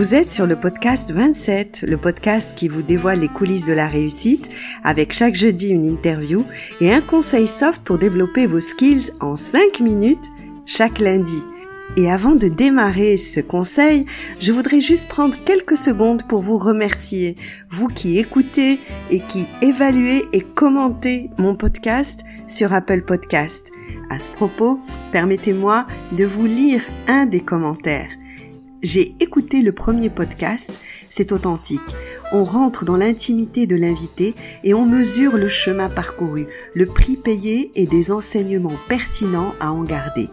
Vous êtes sur le podcast 27, le podcast qui vous dévoile les coulisses de la réussite, avec chaque jeudi une interview et un conseil soft pour développer vos skills en 5 minutes chaque lundi. Et avant de démarrer ce conseil, je voudrais juste prendre quelques secondes pour vous remercier, vous qui écoutez et qui évaluez et commentez mon podcast sur Apple Podcast. À ce propos, permettez-moi de vous lire un des commentaires. J'ai écouté le premier podcast, c'est authentique. On rentre dans l'intimité de l'invité et on mesure le chemin parcouru, le prix payé et des enseignements pertinents à en garder.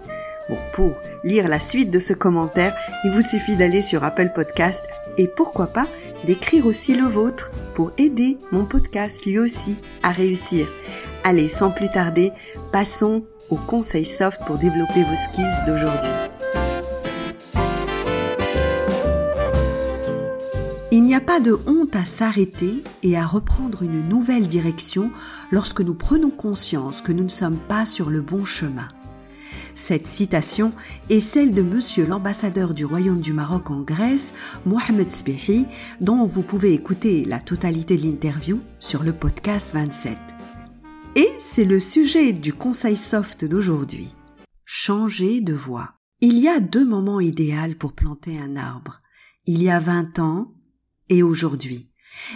Pour lire la suite de ce commentaire, il vous suffit d'aller sur Apple Podcast et pourquoi pas d'écrire aussi le vôtre pour aider mon podcast lui aussi à réussir. Allez, sans plus tarder, passons au conseil soft pour développer vos skills d'aujourd'hui. Il n'y a pas de honte à s'arrêter et à reprendre une nouvelle direction lorsque nous prenons conscience que nous ne sommes pas sur le bon chemin. Cette citation est celle de monsieur l'ambassadeur du Royaume du Maroc en Grèce, Mohamed Sbehi, dont vous pouvez écouter la totalité de l'interview sur le podcast 27. Et c'est le sujet du conseil soft d'aujourd'hui. Changer de voie. Il y a deux moments idéaux pour planter un arbre. Il y a 20 ans et aujourd'hui.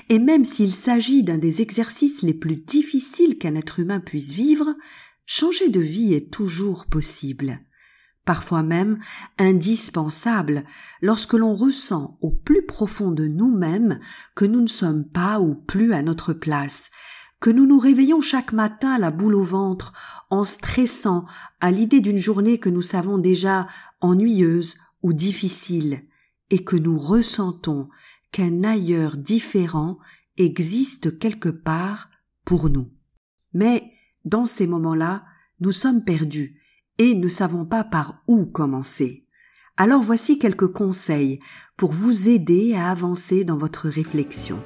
Et même s'il s'agit d'un des exercices les plus difficiles qu'un être humain puisse vivre, changer de vie est toujours possible, parfois même indispensable lorsque l'on ressent au plus profond de nous-mêmes que nous ne sommes pas ou plus à notre place, que nous nous réveillons chaque matin la boule au ventre en stressant à l'idée d'une journée que nous savons déjà ennuyeuse ou difficile, et que nous ressentons qu'un ailleurs différent existe quelque part pour nous. Mais dans ces moments-là, nous sommes perdus et ne savons pas par où commencer. Alors voici quelques conseils pour vous aider à avancer dans votre réflexion.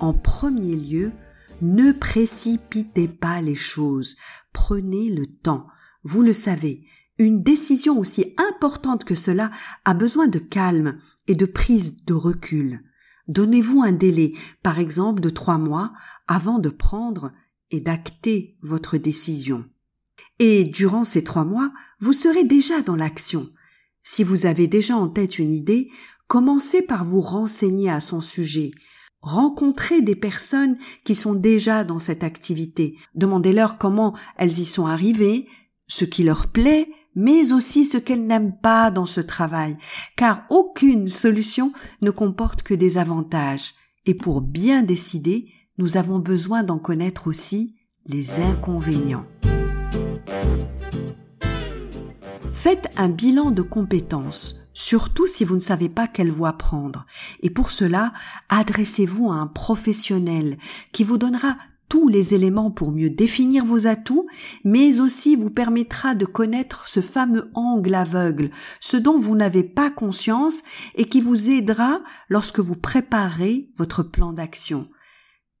En premier lieu, ne précipitez pas les choses, prenez le temps. Vous le savez, une décision aussi importante que cela a besoin de calme et de prise de recul. Donnez-vous un délai, par exemple de trois mois, avant de prendre et d'acter votre décision. Et durant ces trois mois, vous serez déjà dans l'action. Si vous avez déjà en tête une idée, commencez par vous renseigner à son sujet. Rencontrez des personnes qui sont déjà dans cette activité. Demandez-leur comment elles y sont arrivées, ce qui leur plaît, mais aussi ce qu'elles n'aiment pas dans ce travail, car aucune solution ne comporte que des avantages. Et pour bien décider, nous avons besoin d'en connaître aussi les inconvénients. Faites un bilan de compétences, surtout si vous ne savez pas quelle voie prendre. Et pour cela, adressez-vous à un professionnel qui vous donnera tous les éléments pour mieux définir vos atouts, mais aussi vous permettra de connaître ce fameux angle aveugle, ce dont vous n'avez pas conscience et qui vous aidera lorsque vous préparez votre plan d'action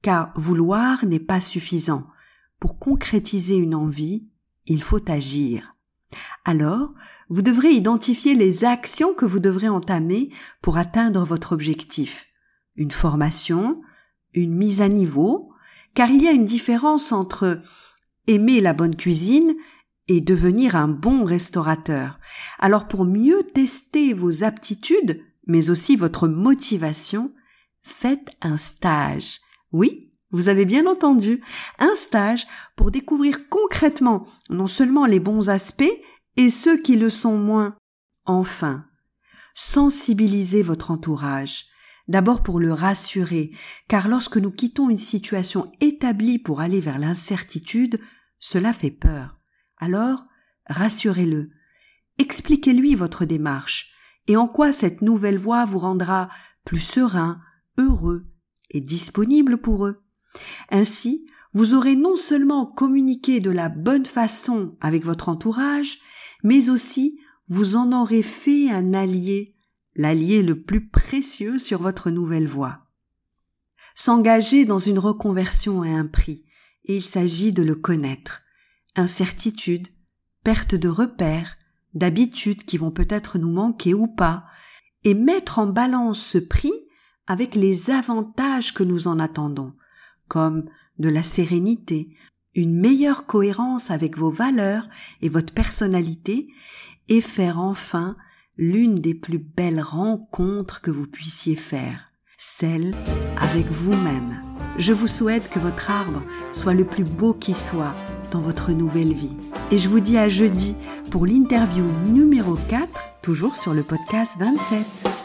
car vouloir n'est pas suffisant. Pour concrétiser une envie, il faut agir. Alors, vous devrez identifier les actions que vous devrez entamer pour atteindre votre objectif. Une formation, une mise à niveau, car il y a une différence entre aimer la bonne cuisine et devenir un bon restaurateur. Alors pour mieux tester vos aptitudes, mais aussi votre motivation, faites un stage. Oui, vous avez bien entendu, un stage pour découvrir concrètement non seulement les bons aspects et ceux qui le sont moins. Enfin, sensibilisez votre entourage. D'abord pour le rassurer, car lorsque nous quittons une situation établie pour aller vers l'incertitude, cela fait peur. Alors, rassurez-le. Expliquez-lui votre démarche et en quoi cette nouvelle voie vous rendra plus serein, heureux disponible pour eux. Ainsi, vous aurez non seulement communiqué de la bonne façon avec votre entourage, mais aussi vous en aurez fait un allié, l'allié le plus précieux sur votre nouvelle voie. S'engager dans une reconversion a un prix, et il s'agit de le connaître. Incertitude, perte de repères, d'habitudes qui vont peut-être nous manquer ou pas, et mettre en balance ce prix avec les avantages que nous en attendons, comme de la sérénité, une meilleure cohérence avec vos valeurs et votre personnalité, et faire enfin l'une des plus belles rencontres que vous puissiez faire, celle avec vous-même. Je vous souhaite que votre arbre soit le plus beau qui soit dans votre nouvelle vie. Et je vous dis à jeudi pour l'interview numéro 4, toujours sur le podcast 27.